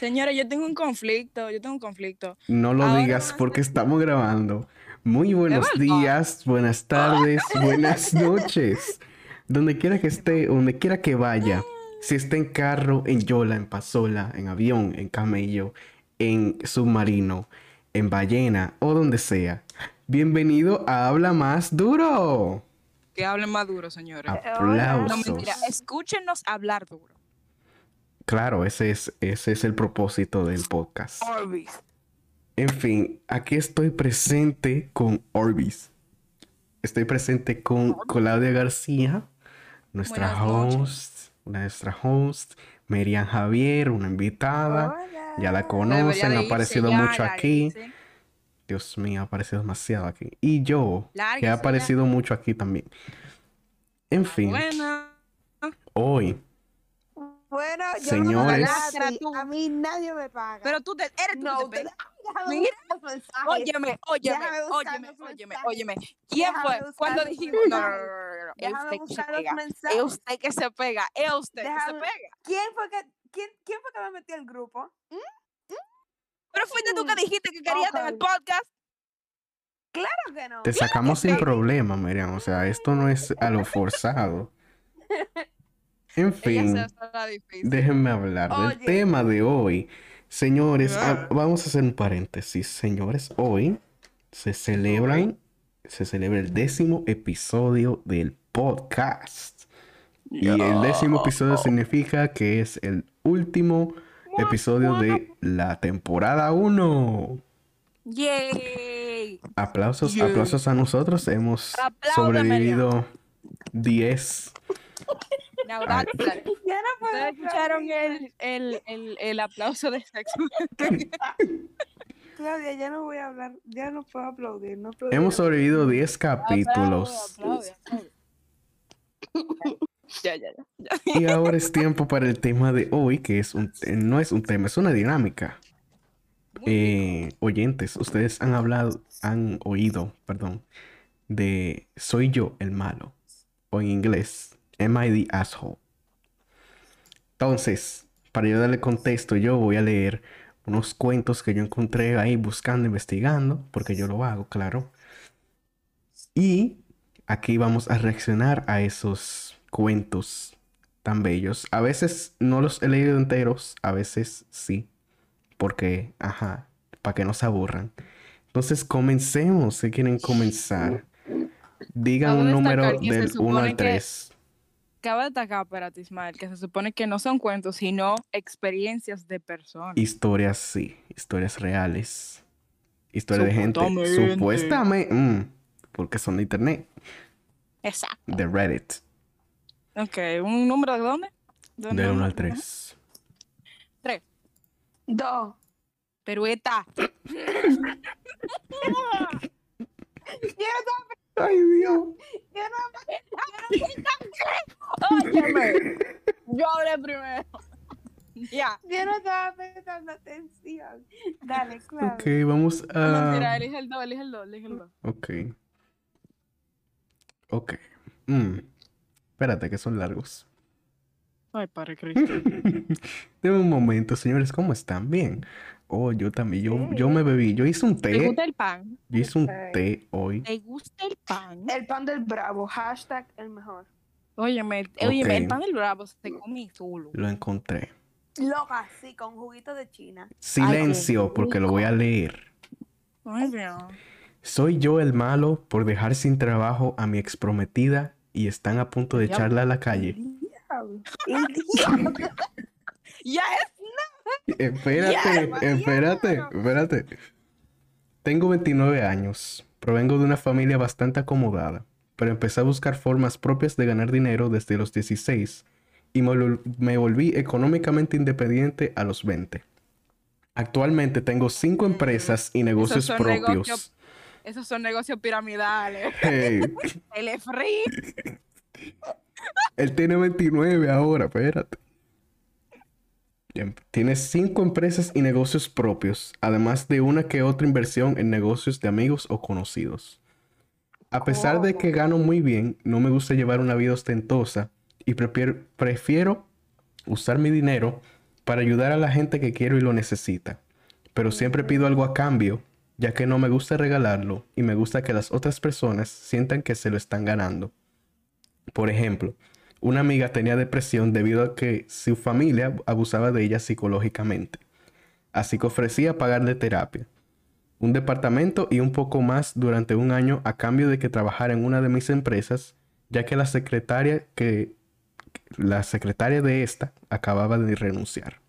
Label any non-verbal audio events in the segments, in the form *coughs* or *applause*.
Señora, yo tengo un conflicto, yo tengo un conflicto. No lo Ahora digas porque estamos grabando. Muy buenos días, buenas tardes, *laughs* buenas noches. Donde quiera que esté, donde quiera que vaya. Si está en carro, en yola, en pasola, en avión, en camello, en submarino, en ballena o donde sea. Bienvenido a Habla Más Duro. Que hablen más duro, señores. Aplausos. No, mentira, escúchenos hablar duro. Claro, ese es, ese es el propósito del podcast. Orbis. En fin, aquí estoy presente con Orbis. Estoy presente con Claudia García, nuestra Buenas host, nuestra host, Merian Javier, una invitada. Ya la conocen, ha aparecido ya, mucho aquí. Dios mío, ha aparecido demasiado aquí. Y yo, que ha aparecido mucho aquí también. En fin, Buena. hoy, Bueno, yo Señores. no a, nadie, a mí nadie me paga. Pero tú te, eres tú no, que te usted- Mira, buscar los mensajes. Óyeme, óyeme, óyeme, óyeme, óyeme. ¿Quién Déjame fue? los dijimos, no, no, no, no, es usted que se pega. Es usted que se pega. Es usted que se pega. ¿Quién fue que quién, quién fue que me metió al grupo? ¿Mm? Pero fuiste tú que Mm, dijiste que querías en el podcast. Claro que no. te sacamos sin sí. problema, Merian. O sea, esto no es a lo forzado. *laughs* En fin. Déjenme hablar del tema de hoy. Señores, Ah. ah, vamos a hacer un paréntesis. Señores, hoy se celebran, se celebra el décimo episodio del podcast. Y el décimo episodio significa que es el último episodio de la temporada 1. Yay. Aplausos, aplausos a nosotros. Hemos Apláudame, sobrevivido 10. Now Ay. that's it. Ya no puedo ¿Ustedes escucharon el, el, el, el aplauso de sexo? *laughs* Claudia, ya no voy a hablar, ya no puedo aplaudir, no aplaudir. Hemos sobrevivido 10 capítulos. Aplaude, aplaude, aplaude. Ya, ya, *laughs* ya. Y ahora es tiempo para el tema de hoy, que es un, eh, no es un tema, es una dinámica. Eh, oyentes, ustedes han hablado, han oído, perdón, de Soy yo el malo, o en inglés, Am I the asshole? Entonces, para yo darle contexto, yo voy a leer unos cuentos que yo encontré ahí buscando, investigando, porque yo lo hago, claro. Y aquí vamos a reaccionar a esos cuentos tan bellos. A veces no los he leído enteros, a veces sí. Porque, ajá, para que no se aburran. Entonces, comencemos. Si quieren comenzar, digan un número del 1 supone al que- 3. Cabe destacar, espérate, Ismael, que se supone que no son cuentos, sino experiencias de personas. Historias, sí, historias reales. Historias de gente. Supuestamente. Mm, porque son de internet, Exacto. de Reddit. Ok, ¿un número de dónde? ¿De dónde Del 1 al vamos? 3. Tres. Dos. Perueta. *laughs* Yo no, Ay, Dios. yo *laughs* Yo hablé primero. *laughs* Ya. yo no estaba prestando atención. Dale, Claudia. Ok, vamos No, a. mentira, elige el 2, elige el 2, elige el 2. Ok. Ok. Mm. Espérate, que son largos. Ay, padre *laughs* Cristo. Deme un momento, señores, ¿cómo están? Bien. Oh, yo también, yo, yo me bebí, yo hice un ¿Te té, gusta el pan? yo hice un té hoy. ¿Te gusta el pan? El pan del bravo, hashtag el mejor. Óyeme, óyeme, el Ok. pan del bravo se come solo. Lo encontré. Loca, sí, con juguito de China. Silencio, porque lo voy a leer. Ay. Soy yo el malo por dejar sin trabajo a mi exprometida y están a punto de Ya- echarla a la calle. El diablo. *laughs* Ya es. Espérate, Ya, espérate, Mariano. espérate. Tengo 29 años. Provengo de una familia bastante acomodada, pero empecé a buscar formas propias de ganar dinero desde los 16 y me, vol- me volví económicamente independiente a los 20. Actualmente tengo cinco empresas y negocios propios. Esos son negocios piramidales. *laughs* Hey, *laughs* El es *laughs* free. él tiene 29 ahora, espérate. Bien, Tiene cinco empresas y negocios propios, además de una que otra inversión en negocios de amigos o conocidos. A pesar de que gano muy bien, no me gusta llevar una vida ostentosa y prefiero, usar mi dinero para ayudar a la gente que quiero y lo necesita. Pero siempre pido algo a cambio, ya que no me gusta regalarlo y me gusta que las otras personas sientan que se lo están ganando. Por ejemplo, una amiga tenía depresión debido a que su familia abusaba de ella psicológicamente. Así que ofrecía pagarle terapia, un departamento y un poco más durante un año a cambio de que trabajara en una de mis empresas, ya que la secretaria que la secretaria de esta acababa de renunciar.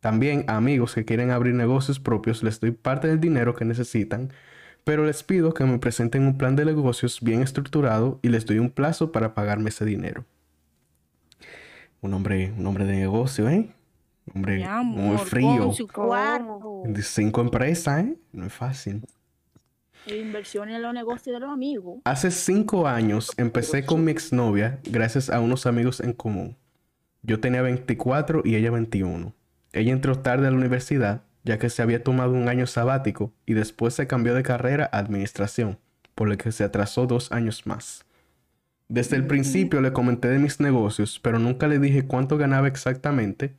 También a amigos que quieren abrir negocios propios les doy parte del dinero que necesitan, pero les pido que me presenten un plan de negocios bien estructurado y les doy un plazo para pagarme ese dinero. Un hombre, un hombre de negocio, ¿eh? Hombre Mi muy frío. De cinco empresas, ¿eh? No es fácil. E inversiones en los negocios de los amigos. Hace cinco años empecé con mi exnovia gracias a unos amigos en común. Yo tenía 24 y ella 21. Ella entró tarde a la universidad ya que se había tomado un año sabático y después se cambió de carrera a administración, por lo que se atrasó dos años más. Desde el principio le comenté de mis negocios, pero nunca le dije cuánto ganaba exactamente,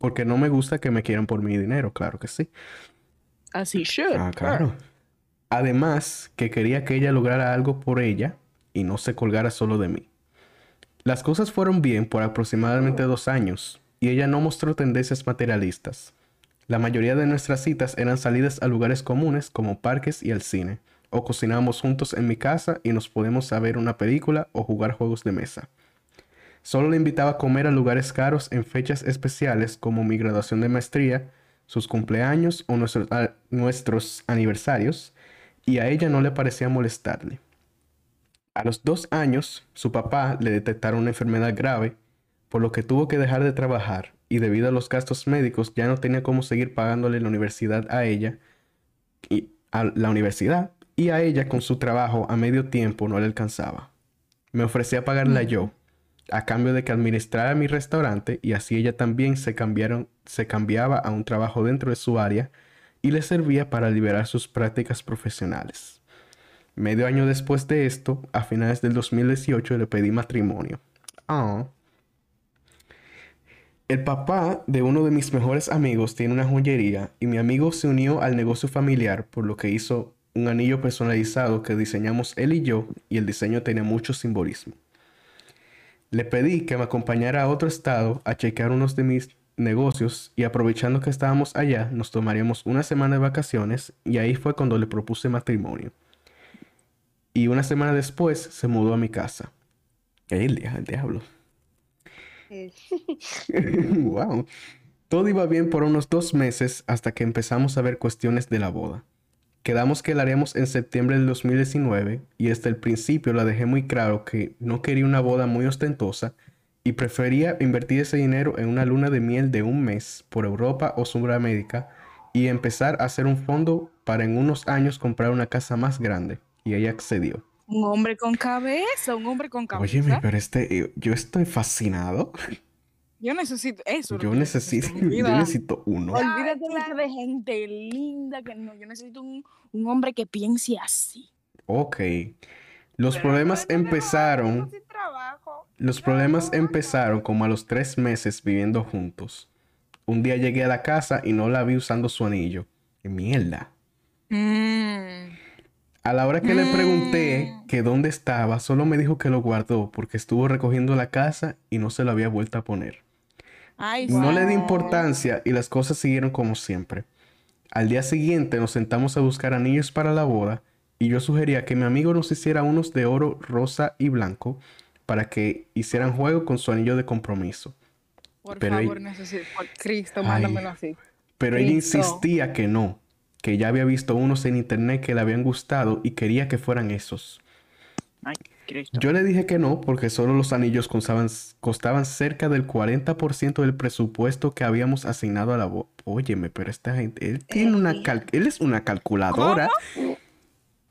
porque no me gusta que me quieran por mi dinero, claro que sí. Así should. Ah, claro. Además, que quería que ella lograra algo por ella y no se colgara solo de mí. Las cosas fueron bien por aproximadamente dos años y ella no mostró tendencias materialistas. La mayoría de nuestras citas eran salidas a lugares comunes como parques y al cine, o cocinábamos juntos en mi casa y nos podíamos a ver una película o jugar juegos de mesa. Solo le invitaba a comer a lugares caros en fechas especiales como mi graduación de maestría, sus cumpleaños o nuestros, a- nuestros aniversarios, y a ella no le parecía molestarle. A los dos años, su papá le detectaron una enfermedad grave, por lo que tuvo que dejar de trabajar y debido a los gastos médicos ya no tenía cómo seguir pagándole la universidad a ella y a la universidad y a ella con su trabajo a medio tiempo no le alcanzaba. Me ofrecía pagarla yo, a cambio de que administrara mi restaurante y así ella también se, cambiaron, se cambiaba a un trabajo dentro de su área y le servía para liberar sus prácticas profesionales. Medio año después de esto, a finales del 2018 le pedí matrimonio. Ah. El papá de uno de mis mejores amigos tiene una joyería y mi amigo se unió al negocio familiar por lo que hizo un anillo personalizado que diseñamos él y yo y el diseño tenía mucho simbolismo. Le pedí que me acompañara a otro estado a chequear unos de mis negocios y aprovechando que estábamos allá nos tomaríamos una semana de vacaciones y ahí fue cuando le propuse matrimonio. Y una semana después se mudó a mi casa. El, el diablo. Wow. *laughs* Todo iba bien por unos dos meses hasta que empezamos a ver cuestiones de la boda. Quedamos que la haríamos en septiembre del 2019 y desde el principio la dejé muy claro que no quería una boda muy ostentosa y prefería invertir ese dinero en una luna de miel de un mes por Europa o Sudamérica y empezar a hacer un fondo para en unos años comprar una casa más grande. Y ella accedió. Un hombre con cabeza, un hombre con cabeza. Óyeme, pero este, eh, yo estoy fascinado. *laughs* Yo necesito eso. Yo necesito, *laughs* yo necesito uno. Olvídate claro. de gente linda que no. Yo necesito un, un hombre que piense así. Ok. Los pero problemas no empezaron. trabajo. Los No, problemas no, empezaron como a los tres meses viviendo juntos. Un día llegué a la casa y no la vi usando su anillo. ¡Qué mierda! Mm. A la hora que le pregunté Mm. que dónde estaba, solo me dijo que lo guardó porque estuvo recogiendo la casa y no se lo había vuelto a poner. Ay, No le di importancia y las cosas siguieron como siempre. Al día siguiente nos sentamos a buscar anillos para la boda y yo sugería que mi amigo nos hiciera unos de oro, rosa y blanco para que hicieran juego con su anillo de compromiso. Por Pero favor, ella- necesito. Por Cristo, Ay. mándamelo así. Pero ella insistía que no, que ya había visto unos en internet que le habían gustado y quería que fueran esos. Ay, Cristo. Yo le dije que no porque solo los anillos costaban, costaban cerca del 40% del presupuesto que habíamos asignado a la boda. Óyeme, pero esta gente, él tiene una cal- él es una calculadora.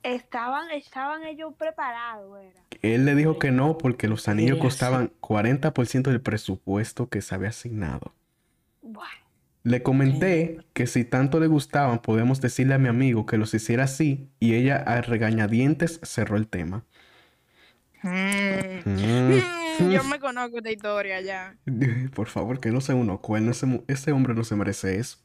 Estaban, estaban ellos preparados, era. Él le dijo que no porque los anillos sí. costaban 40% del presupuesto que se había asignado. Buah. Le comenté que si tanto le gustaban, podemos decirle a mi amigo que los hiciera así y ella a regañadientes cerró el tema. Mm. Mm. Mm. Yo me *laughs* conozco esta historia ya. *laughs* Por favor, que no sea uno cuerno. Ese, ese hombre no se merece eso.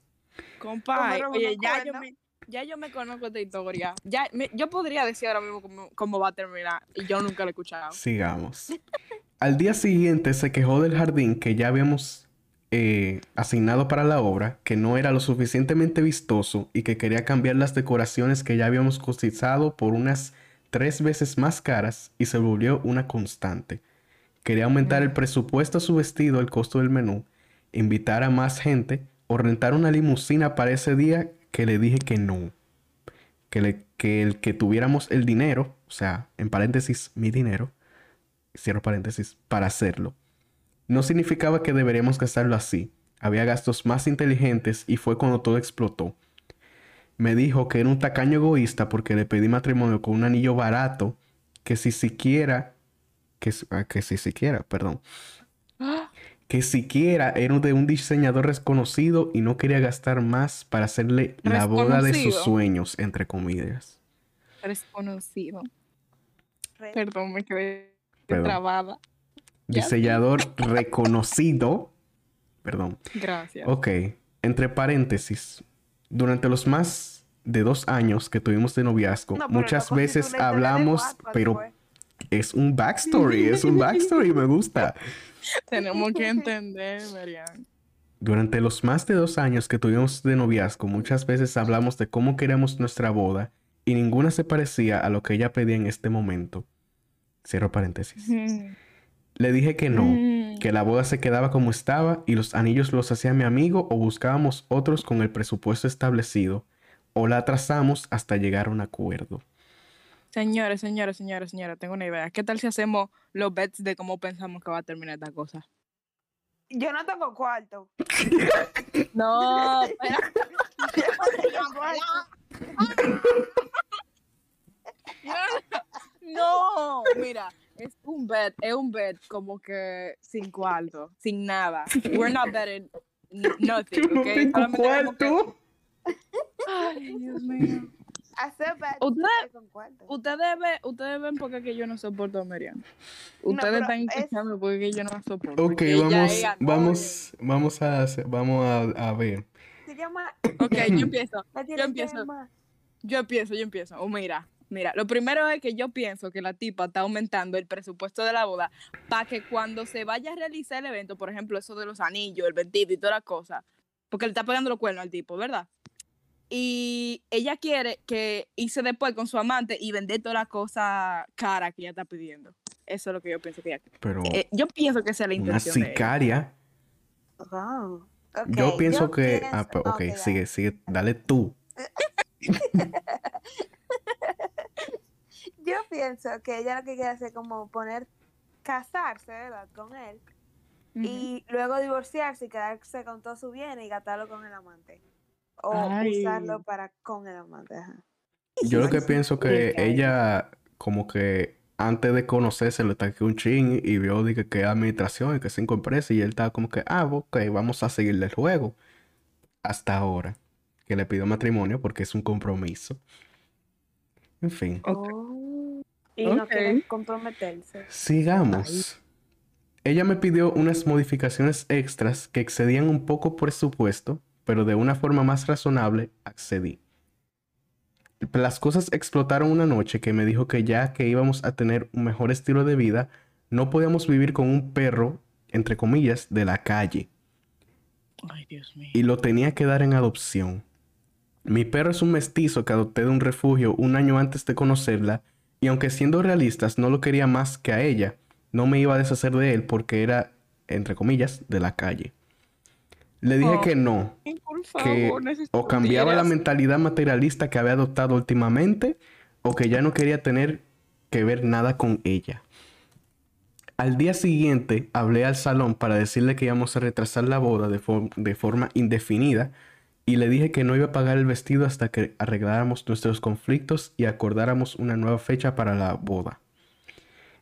Compa, oye, unos ya yo, me, ya yo me conozco esta historia. Ya, me- yo podría decir ahora mismo cómo, cómo va a terminar y yo nunca lo he escuchado. Sigamos. Al día siguiente se quejó del jardín que ya habíamos eh, asignado para la obra, que no era lo suficientemente vistoso y que quería cambiar las decoraciones que ya habíamos cotizado por unas tres veces más caras y se volvió una constante. Quería aumentar el presupuesto a su vestido, el costo del menú, invitar a más gente o rentar una limusina para ese día que le dije que no. Que, le- que el que tuviéramos el dinero, o sea, en paréntesis, mi dinero, cierro paréntesis, para hacerlo. No significaba que deberíamos gastarlo así. Había gastos más inteligentes y fue cuando todo explotó. Me dijo que era un tacaño egoísta porque le pedí matrimonio con un anillo barato que si siquiera, que, ah, que si siquiera, perdón, *gasps* que siquiera era de un diseñador desconocido y no quería gastar más para hacerle la boda de sus sueños, entre comillas. Desconocido. Perdón, me quedé Perdón. trabada. Diseñador *laughs* reconocido. Perdón. Gracias. Ok, entre paréntesis, durante los más de dos años que tuvimos de noviazgo, No, muchas veces hablamos, cuatro pero es un backstory, es un backstory, me gusta. *laughs* Tenemos que entender, Marian. Durante los más de dos años que tuvimos de noviazgo, muchas veces hablamos de cómo queremos nuestra boda y ninguna se parecía a lo que ella pedía en este momento. Cierro paréntesis. Le dije que no, Mm. Que la boda se quedaba como estaba y los anillos los hacía mi amigo o buscábamos otros con el presupuesto establecido o la atrasamos hasta llegar a un acuerdo. Señores, señores, señores, señores, tengo una idea. ¿Qué tal si hacemos los bets de cómo pensamos que va a terminar esta cosa? Yo no tengo cuarto. *laughs* No, espera. *laughs* *laughs* No, mira, es un bet, es un bet como que sin cuarto, sin nada. We're not betting nothing, como que- Ay, Dios mío. Hacer bets Usted- con cuarto. Ustedes ven, ustedes ven porque que yo no soporto a Miriam. Ustedes están es- escuchando porque que yo no la soporto. Ok, vamos, es vamos, vamos a, hacer- vamos a, a ver. Se llama. Ok, yo *clears throat* empiezo. tiene empiezo. Yo empiezo, yo empiezo. O mira, mira, lo primero es que yo pienso que la tipa está aumentando el presupuesto de la boda para que cuando se vaya a realizar el evento, por ejemplo, eso de los anillos, el vestido y toda la cosa, porque le está pegando los cuernos al tipo, ¿verdad? Y ella quiere que irse después con su amante y vender toda la cosa cara que ella está pidiendo. Eso es lo que yo pienso que ella Pero eh, Yo pienso que esa es la una intención de ella. sicaria. Wow. yo pienso que... ah, pienso- pe- ok, dale. sigue, sigue, dale tú. *laughs* Yo pienso que ella lo que quiere hacer es como poner, casarse, ¿verdad? Con él. Y luego divorciarse y quedarse con todo su bien y gastarlo con el amante. O Ay. usarlo para con el amante. Ajá. Yo lo que Sí, pienso que ella como que antes de conocerse le taqué un ching y vio de que, administración y que cinco empresas y él estaba como que, ah, ok, vamos a seguirle el juego. Hasta ahora, que le pidió matrimonio porque es un compromiso. En fin. Y no Ok. quiere comprometerse. sigamos. Ella me pidió unas modificaciones extras que excedían un poco presupuesto, pero de una forma más razonable accedí. Las cosas explotaron una noche que me dijo que ya que íbamos a tener un mejor estilo de vida, no podíamos vivir con un perro, entre comillas, de la calle, Ay, Dios mío. y lo tenía que dar en adopción. Mi perro es un mestizo que adopté de un refugio un año antes de conocerla, y aunque siendo realistas no lo quería más que a ella, no me iba a deshacer de él porque era, entre comillas, de la calle. Le dije Oh. que no, que o cambiaba la mentalidad materialista que había adoptado últimamente o que ya no quería tener que ver nada con ella. Al día siguiente hablé al salón para decirle que íbamos a retrasar la boda de, for- de forma indefinida y le dije que no iba a pagar el vestido hasta que arregláramos nuestros conflictos y acordáramos una nueva fecha para la boda.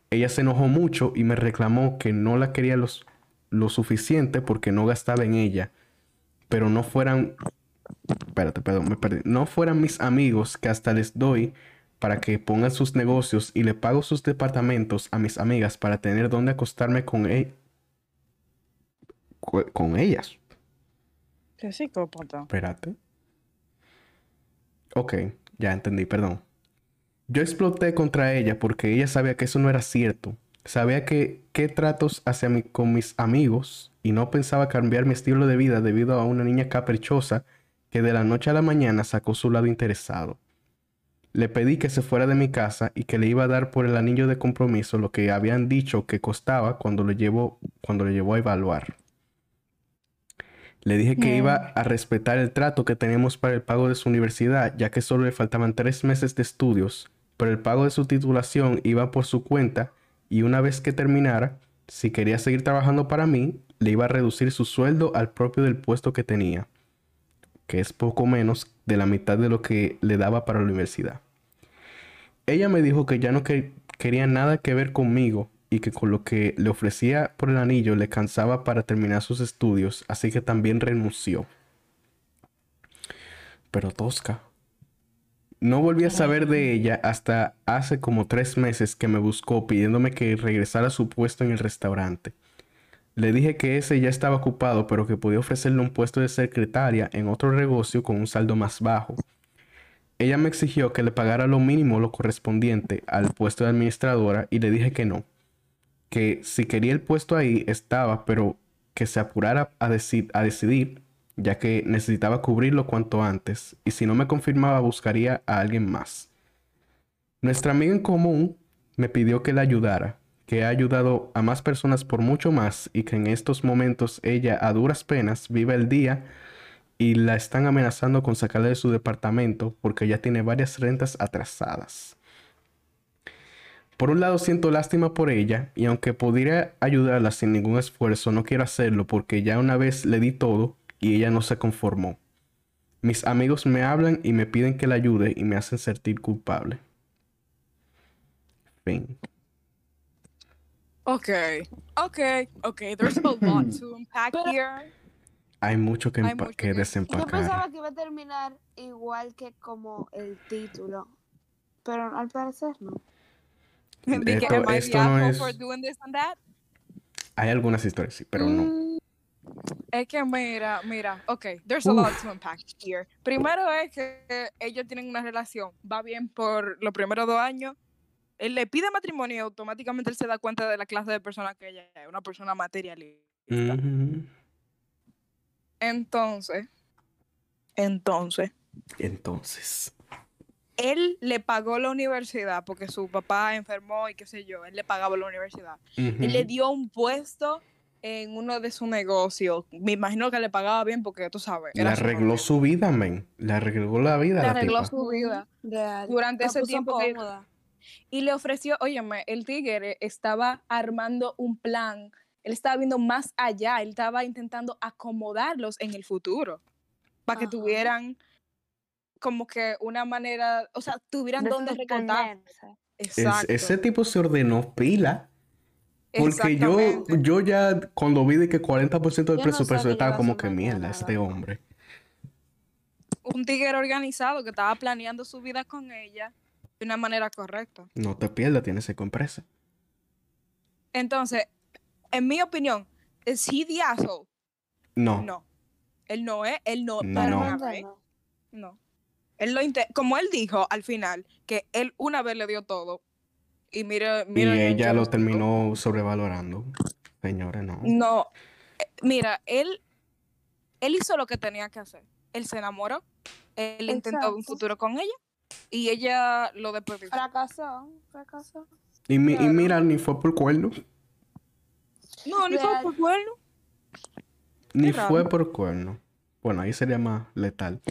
Ella se enojó mucho y me reclamó que no la quería los- lo suficiente porque no gastaba en ella pero no fueran, espérate, perdón, me perdí, no fueran mis amigos que hasta les doy para que pongan sus negocios y le pago sus departamentos a mis amigas para tener donde acostarme con, e- con ellas. Qué psicópata. Espérate. Ok, ya entendí, perdón. Yo exploté contra ella porque ella sabía que eso no era cierto. Sabía que qué tratos hacia mí con mis amigos y no pensaba cambiar mi estilo de vida debido a una niña caprichosa que de la noche a la mañana sacó su lado interesado. Le pedí que se fuera de mi casa y que le iba a dar por el anillo de compromiso lo que habían dicho que costaba cuando lo llevó, cuando lo llevó a evaluar. Le dije que iba a respetar el trato que teníamos para el pago de su universidad, ya que solo le faltaban tres meses de estudios, pero el pago de su titulación iba por su cuenta y una vez que terminara, si quería seguir trabajando para mí, le iba a reducir su sueldo al propio del puesto que tenía, que es poco menos de la mitad de lo que le daba para la universidad. Ella me dijo que ya no que- quería nada que ver conmigo y que con lo que le ofrecía por el anillo le cansaba para terminar sus estudios, así que también renunció. Pero Tosca. No volví a saber de ella hasta hace como tres meses que me buscó pidiéndome que regresara a su puesto en el restaurante. Le dije que ese ya estaba ocupado, pero que podía ofrecerle un puesto de secretaria en otro negocio con un saldo más bajo. Ella me exigió que le pagara lo mínimo lo correspondiente al puesto de administradora y le dije que no, que si quería el puesto ahí estaba, pero que se apurara a, deci- a decidir, ya que necesitaba cubrirlo cuanto antes, y si no me confirmaba buscaría a alguien más. Nuestra amiga en común me pidió que la ayudara, que ha ayudado a más personas por mucho más y que en estos momentos ella a duras penas vive el día y la están amenazando con sacarla de su departamento porque ya tiene varias rentas atrasadas. Por un lado siento lástima por ella y aunque podría ayudarla sin ningún esfuerzo, no quiero hacerlo porque ya una vez le di todo y ella no se conformó. Mis amigos me hablan y me piden que la ayude y me hacen sentir culpable. Fin. Ok, ok, ok. There's a lot to unpack Pero- here. Hay mucho que, Hay empa- mucho que que- Yo desempacar. pensaba que iba a terminar igual que como el título, pero al parecer no. De que, Esto- esto no es- for doing this and that? Hay algunas historias, sí, pero no. Mm, Es que mira, mira, ok, there's a Uf. lot to unpack here. Primero es que ellos tienen una relación, va bien por los primeros dos años. Él le pide matrimonio y automáticamente él se da cuenta de la clase de persona que ella es, una persona materialista. Entonces, entonces, Entonces. Él le pagó la universidad porque su papá enfermó y qué sé yo, él le pagaba la universidad. Él le dio un puesto en uno de sus negocios. Me imagino que le pagaba bien porque tú sabes. Le su arregló su vida, men. Le arregló la vida Le la arregló tipa. su vida. real. Durante La ese tiempo que-. Y le ofreció, óyeme, el tigre estaba armando un plan. Él estaba viendo más allá. Él estaba intentando acomodarlos en el futuro. Para que tuvieran como que una manera, o sea, tuvieran De dónde recortar. Es- ese tipo se ordenó pila. Porque yo, yo ya cuando vi de que 40% del Yo no presupuesto estaba como que mierda, este hombre. Un tigre organizado que estaba planeando su vida con ella de una manera correcta. No te pierdas, tienes que compresa. Entonces, en mi opinión, ¿es he the asshole? No. No. Él no es, él no, No. para No. nada, Realmente ¿eh? no. Él lo inte- como él dijo al final, que él una vez le dio todo. Y mira, Y mira. ella qué lo terminó sobrevalorando. Señores, no. No. eh, Mira, él, él hizo lo que tenía que hacer. Él se enamoró. Él intentó un futuro con ella. Y ella lo desperdició. Fracasó, fracasó. Y, mi- y mira, ni fue por cuerno. No, ni fue por cuerno. Ni fue por cuerno. Bueno, ahí sería más letal.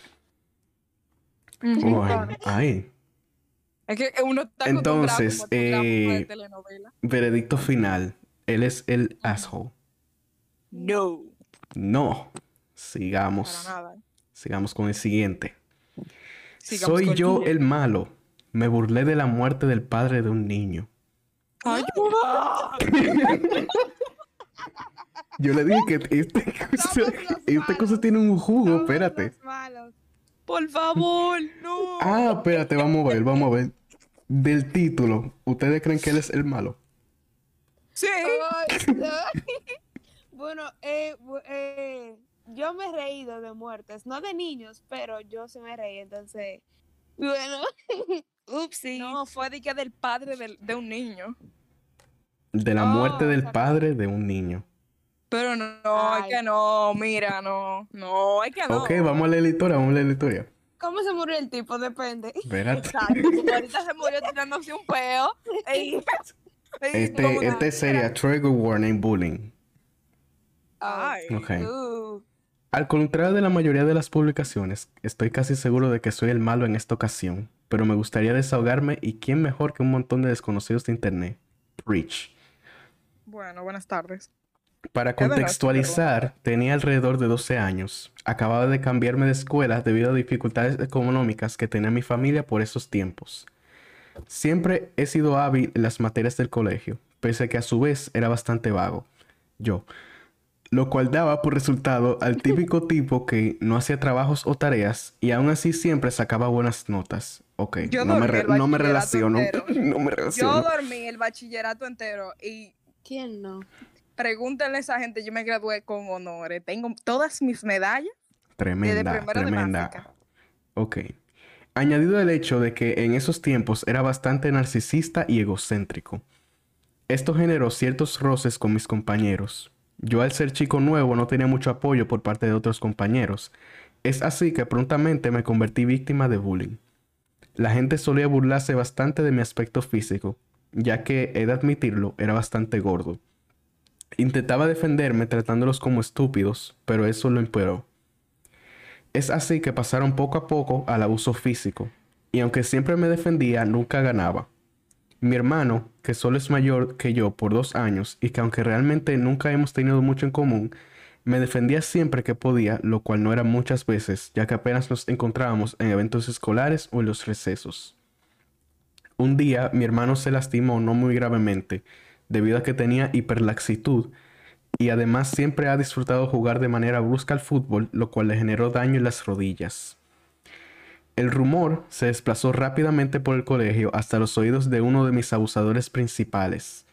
Es que uno está Entonces, como de eh, telenovela. Veredicto final. Él es el asshole. No. No. Para Sigamos. nada. Sigamos con el siguiente. Sigamos Soy yo el malo. Me burlé de la muerte del padre de un niño. ¡Ayuda! *laughs* Yo le dije que este cosa, malos. tiene un jugo, Somos espérate. los malos. Por favor, no. Ah, espérate, vamos a ver, vamos a ver. del título, ¿ustedes creen que él es el malo? Sí. *laughs* Bueno, eh, eh, yo me he reído de muertes, no de niños, pero yo sí me reí, entonces, bueno, *laughs* upsi. No, fue de que del padre del- de un niño. De la Oh, muerte del padre de un niño. Pero no, no, es Ay. que no, mira, no, no, es que no. Ok, vamos a leer la historia, vamos a leer la historia. ¿Cómo se murió el tipo? Depende. Espérate. Exacto, ahorita se murió tirándose un peo. y- y como Este, este sería Trigger Warning Bullying. Ay. Ok. Uh, Al contrario de la mayoría de las publicaciones, estoy casi seguro de que soy el malo en esta ocasión, pero me gustaría desahogarme y quién mejor que un montón de desconocidos de internet. Preach. Bueno, buenas tardes. Para contextualizar, tenía alrededor de 12 años. Acababa de cambiarme de escuela debido a dificultades económicas que tenía mi familia por esos tiempos. Siempre he sido hábil en las materias del colegio, pese a que a su vez era bastante vago. Yo. Lo cual daba por resultado al típico *laughs* tipo que no hacía trabajos o tareas y aún así siempre sacaba buenas notas. Ok, Yo no, me dormí re- el no me bachillerato relaciono. *laughs* entero. no me Yo relaciono. dormí el bachillerato entero y ¿Quién no? Pregúntenle a esa gente, yo me gradué con honores. Tengo todas mis medallas. Tremenda, de tremenda. básica. Ok. Añadido el hecho de que en esos tiempos era bastante narcisista y egocéntrico. Esto generó ciertos roces con mis compañeros. Yo al ser chico nuevo no tenía mucho apoyo por parte de otros compañeros. Es así que prontamente me convertí víctima de bullying. La gente solía burlarse bastante de mi aspecto físico, ya que, he de admitirlo, era bastante gordo. Intentaba defenderme tratándolos como estúpidos, pero eso lo empeoró. Es así que pasaron poco a poco al abuso físico, y aunque siempre me defendía, nunca ganaba. Mi hermano, que solo es mayor que yo por dos años y que aunque realmente nunca hemos tenido mucho en común, me defendía siempre que podía, lo cual no era muchas veces, ya que apenas nos encontrábamos en eventos escolares o en los recesos. Un día mi hermano se lastimó no muy gravemente, debido a que tenía hiperlaxitud y además siempre ha disfrutado jugar de manera brusca al fútbol, lo cual le generó daño en las rodillas. El rumor se desplazó rápidamente por el colegio hasta los oídos de uno de mis abusadores principales,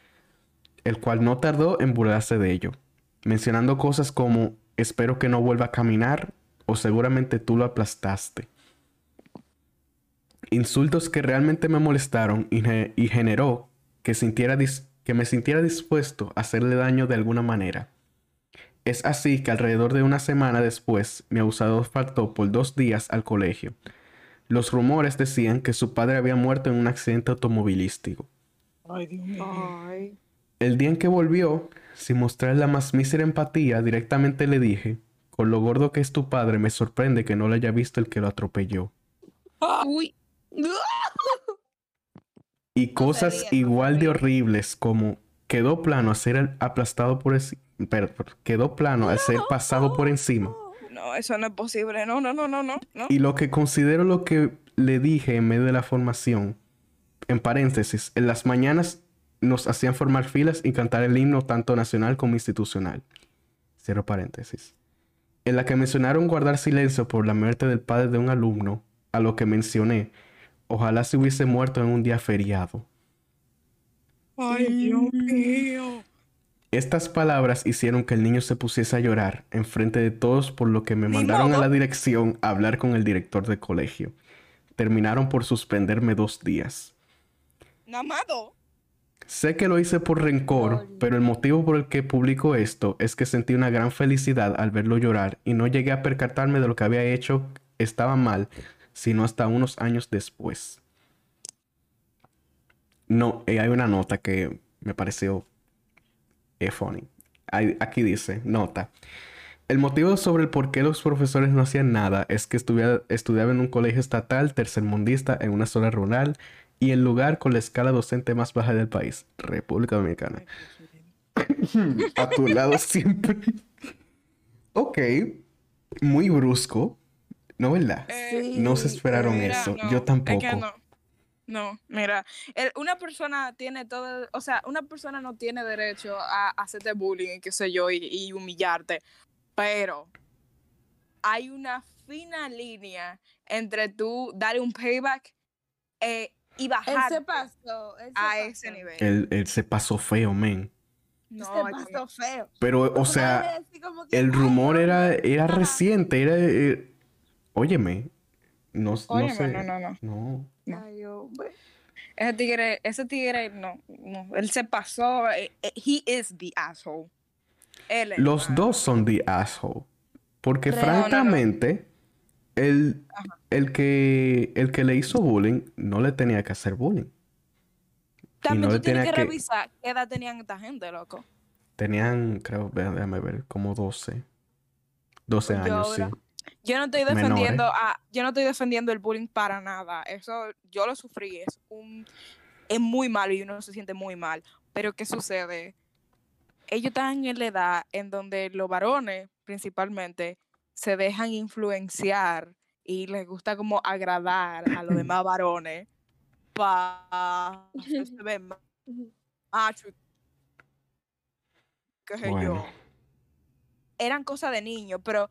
el cual no tardó en burlarse de ello, mencionando cosas como espero que no vuelva a caminar o seguramente tú lo aplastaste. Insultos que realmente me molestaron y, ge- y generó que, sintiera dis- que me sintiera dispuesto a hacerle daño de alguna manera. Es así que alrededor de una semana después, mi abusador faltó por dos días al colegio. Los rumores decían que su padre había muerto en un accidente automovilístico. Ay, Dios mío. Ay. El día en que volvió, sin mostrar la más mísera empatía, directamente le dije, con lo gordo que es tu padre, me sorprende que no lo haya visto el que lo atropelló. Uy. *laughs* Y cosas no igual de horribles como quedó plano a ser aplastado por perdón, quedó plano al ser pasado por encima. No, eso no es posible. No, no, no, no, no. no. Y lo que considero lo que le dije en medio de la formación, en paréntesis, en las mañanas nos hacían formar filas y cantar el himno tanto nacional como institucional. Cierro paréntesis. En la que mencionaron guardar silencio por la muerte del padre de un alumno, a lo que mencioné, ojalá se hubiese muerto en un día feriado. Ay, Dios mío. Estas palabras hicieron que el niño se pusiese a llorar en frente de todos, por lo que me mandaron a la dirección a hablar con el director de colegio. Terminaron por suspenderme dos días. Namado. Sé que lo hice por rencor, pero el motivo por el que publico esto es que sentí una gran felicidad al verlo llorar y no llegué a percatarme de lo que había hecho estaba mal, sino hasta unos años después. No, eh, hay una nota que me pareció eh, funny. Hay- aquí dice, nota. El motivo sobre el por qué los profesores no hacían nada es que estudia- estudiaba en un colegio estatal tercermundista en una zona rural y el lugar con la escala docente más baja del país, República Dominicana. *laughs* A tu lado siempre. Ok, muy brusco, ¿no verdad? Eh, No se esperaron Mira, eso, no, yo es que tampoco. no. No, mira, el- una persona tiene todo, o sea, una persona no tiene derecho a, hacerte bullying y qué sé yo, y, y humillarte, pero hay una fina línea entre tú darle un payback e y Él bajar se pasó. Él se a pasó. ese nivel. Él, él se pasó feo, men. No, se pasó feo. Pero, o sea, el rumor era, era reciente, era... óyeme, no, no sé. no, no, no. No. No. Ay, hombre. Ese tigre, ese tigre, no, no. Él se pasó. eh, eh, He is the asshole. Él es Los el dos son the asshole. Porque Real. francamente, el, el, que, el que le hizo bullying no le tenía que hacer bullying. También no tú tienes que, revisar qué edad tenían esta gente, loco. Tenían, creo, déjame ver, como 12. 12 Yo años, sí. Yo no estoy Menores. defendiendo a, yo no estoy defendiendo el bullying para nada. Eso yo lo sufrí, es un es muy malo y uno se siente muy mal. Pero ¿qué sucede? Ellos están en la edad en donde los varones, principalmente, se dejan influenciar y les gusta como agradar a los *laughs* demás varones para hacerse macho. qué sé yo eran cosas de niño, pero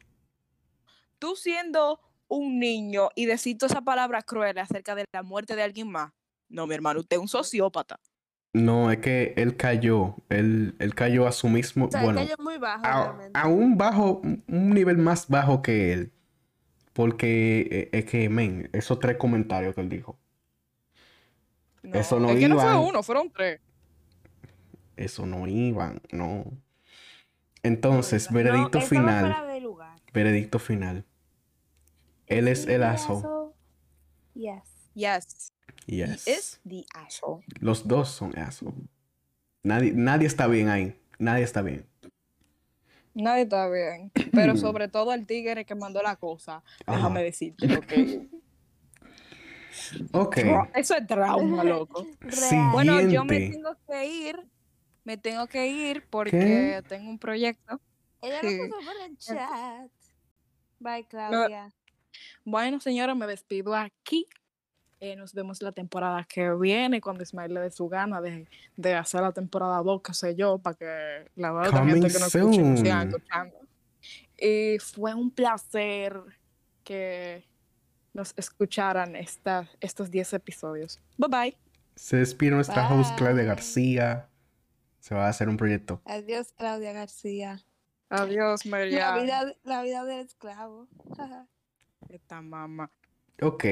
tú siendo un niño y decir toda esa palabra cruel acerca de la muerte de alguien más, no, mi hermano, usted es un sociópata. No, es que él cayó. Él, él cayó a su mismo. O sea, bueno, muy bajo a, un bajo, un nivel más bajo que él. Porque eh, es que, men, esos tres comentarios que él dijo. No, Eso no es que no fue iban. uno, fueron tres. Eso no iban, no. Entonces, veredicto no, final. lugar. Veredicto final. Él es el asshole. asshole. Yes. Yes, Yes. he is the asshole. Los dos son asshole. Nadie, nadie está bien ahí. Nadie está bien. Nadie está bien, pero *clears throat* sobre todo el tigre que mandó la cosa, déjame decirte lo que... Ok. Eso es trauma, loco. Real. Bueno, yo me Siguiente. tengo que ir, me tengo que ir porque tengo un proyecto. Ella Sí. lo puso por el chat. Bye, Claudia. Bueno, señora, me despido aquí. Eh, nos vemos la temporada que viene cuando Ismael le dé su gana de, de hacer la temporada 2, qué sé yo, para que la verdad la gente que no escuche nos siga escuchando. Y fue un placer que nos escucharan esta, estos 10 episodios. Bye bye. Se despide nuestra host Claudia Bye. García. Se va a hacer un proyecto. Adiós, Claudia García. Adiós, La María. vida, la vida del esclavo. *laughs* Esta mamá. Ok.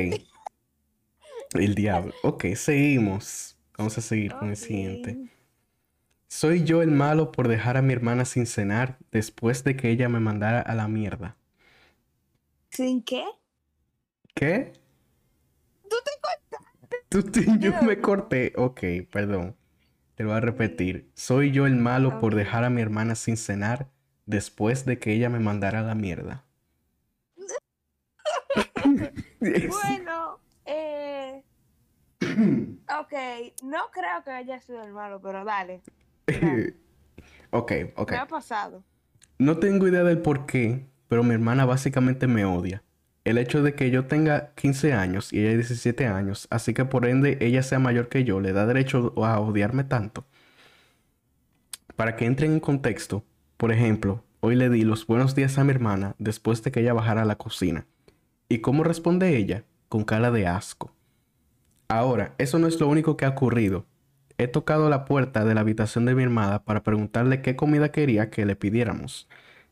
El diablo. Ok, seguimos. Vamos a seguir con el siguiente. Soy yo el malo por dejar a mi hermana sin cenar después de que ella me mandara a la mierda. ¿Sin qué? ¿Qué? ¿Tú te Tú te- yo me corté. Ok, perdón. Te lo voy a repetir. Soy yo el malo por dejar a mi hermana sin cenar después de que ella me mandara a la mierda. Bueno, eh. Ok, no creo que haya sido el malo, pero dale. *laughs* ok, ok. ¿Qué ha pasado? No tengo idea del por qué, pero mi hermana básicamente me odia. El hecho de que yo tenga 15 años y ella 17 años, así que por ende ella sea mayor que yo, le da derecho a odiarme tanto. Para que entren en contexto, por ejemplo, hoy le di los buenos días a mi hermana después de que ella bajara a la cocina. ¿Y cómo responde ella? Con cara de asco. Ahora, eso no es lo único que ha ocurrido. He tocado la puerta de la habitación de mi hermana para preguntarle qué comida quería que le pidiéramos,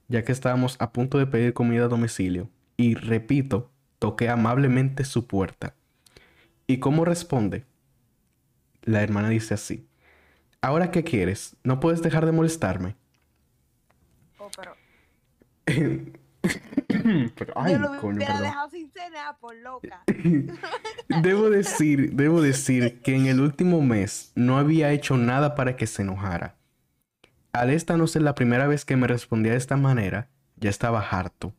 ya que estábamos a punto de pedir comida a domicilio. Y repito, toqué amablemente su puerta. ¿Y cómo responde? La hermana dice así. ¿Ahora qué quieres? ¿No puedes dejar de molestarme? Oh, pero *laughs* Pero, ay, Yo lo coño, hubiera perdón. dejado sin cenar por loca. *laughs* Debo decir, debo decir que en el último mes no había hecho nada para que se enojara. Al esta no ser la primera vez que me respondía de esta manera, ya estaba harto.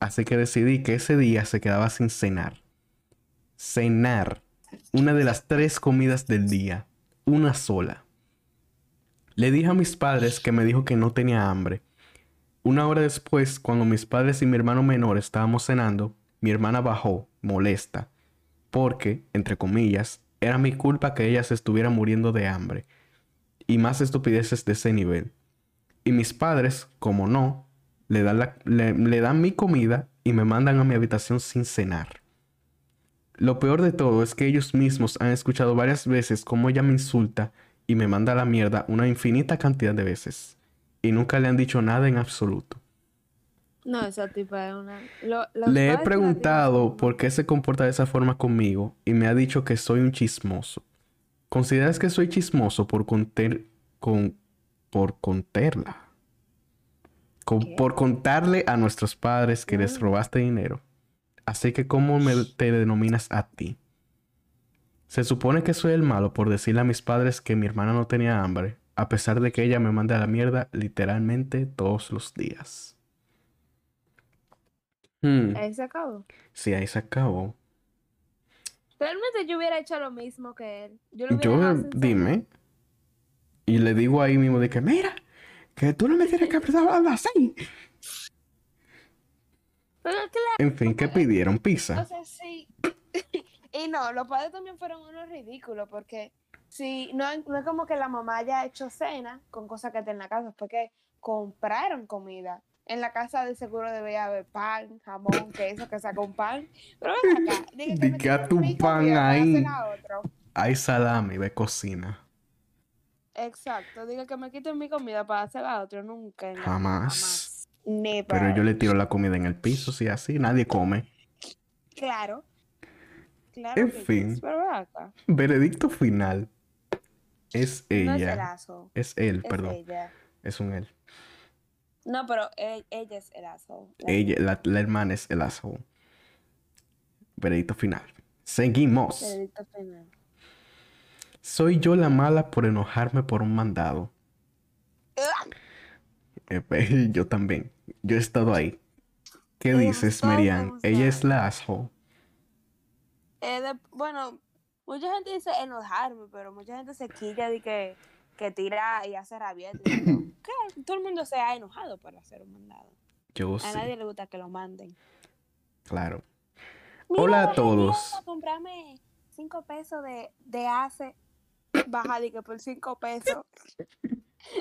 Así que decidí que ese día se quedaba sin cenar. Cenar. Una de las tres comidas del día. Una sola. Le dije a mis padres que me dijo que no tenía hambre. Una hora después, cuando mis padres y mi hermano menor estábamos cenando, mi hermana bajó, molesta, porque, entre comillas, era mi culpa que ella se estuviera muriendo de hambre, y más estupideces de ese nivel. Y mis padres, como no, le dan, mi comida y me mandan a mi habitación sin cenar. Lo peor de todo es que ellos mismos han escuchado varias veces cómo ella me insulta y me manda la mierda una infinita cantidad de veces. Y nunca le han dicho nada en absoluto. No, esa tipa es una. lo- Le he preguntado por qué se comporta de esa forma conmigo y me ha dicho que soy un chismoso. ¿Consideras que soy chismoso por con por contarla? Con- ¿Qué? por contarle a nuestros padres que les Mm. robaste dinero. Así que ¿cómo me te denominas a ti? Se supone que soy el malo por decirle a mis padres que mi hermana no tenía hambre, a pesar de que ella me manda a la mierda literalmente todos los días. Hmm. Ahí se acabó. Sí, ahí se acabó. Realmente yo hubiera hecho lo mismo que él. Yo lo hubiera Yo, dime. Y le digo ahí mismo de que, mira, que tú no me tienes que empezar a así. Pero claro, En fin, ¿qué pidieron? o Pizza. sea, sí. *laughs* y no, los padres también fueron unos ridículos porque si no, no es como que la mamá haya hecho cena con cosas que está en la casa, fue que compraron comida. En la casa de seguro debía haber pan, jamón, queso, que sacó un pan. Pero ven acá, *laughs* diga tu pan ahí. Hay salami, ve cocina. Exacto, diga que me quiten mi comida para hacerla a otro, nunca. en la vida, Jamás. Never. Pero yo le tiro la comida en el piso, si así, nadie come. Claro. Claro En fin. yes, Pero ven acá. Veredicto final. Es No es el ella. Es él, Es perdón. ella. Es un él. No, pero e- ella es el aso. La- Ella, la, la hermana es el asshole. Veredicto final. Seguimos. Veredicto final. Soy yo la mala por enojarme por un mandado. Eh, *laughs* Yo también. Yo he estado ahí. ¿Qué dices, hemos Ella es la asshole. Eh, de- bueno, mucha gente dice enojarme, pero mucha gente se quilla de que, que tira y hace rabieta. y *clears throat* todo. El mundo se ha enojado por hacer un mandado. Yo A sí, nadie le gusta que lo manden. claro. Mira, Hola a todos. a comprarme cinco pesos de, de hace. Baja de que por cinco pesos.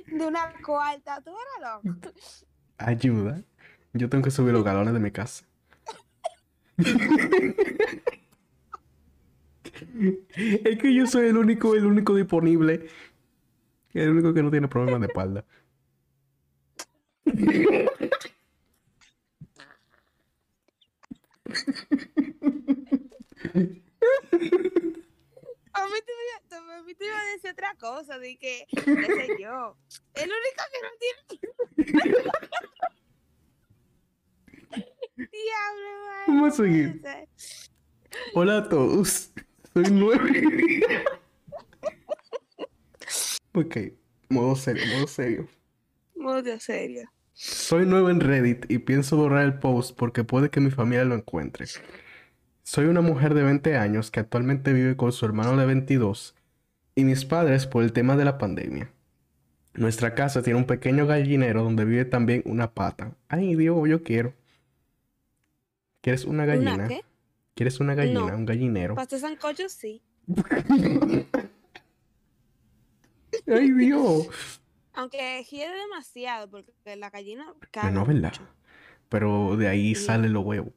De una cuarta. Tú eras loco. Ayuda. Yo tengo que subir los galones de mi casa. *laughs* Es que yo soy el único, el único disponible. El único que no tiene problemas de espalda. A mí te iba, a mí te iba a decir otra cosa, de que, qué sé yo, el único que no tiene... *laughs* Diablo, Vamos a seguir. Hola a todos. Soy nueve. *laughs* ok, modo serio, modo serio. Modo serio. Soy nuevo en Reddit y pienso borrar el post porque puede que mi familia lo encuentre. Soy una mujer de 20 años que actualmente vive con su hermano de 22 y mis padres por el tema de la pandemia. Nuestra casa tiene un pequeño gallinero donde vive también una pata. Ay, Dios, yo quiero. ¿Quieres una gallina? ¿Una qué? ¿Quieres una gallina? No. Un gallinero. Pastel sancocho, sí. *laughs* Ay, Dios. Aunque hiede demasiado, porque la gallina caga no, ¿verdad? mucho. Pero de ahí Sí. salen los huevos.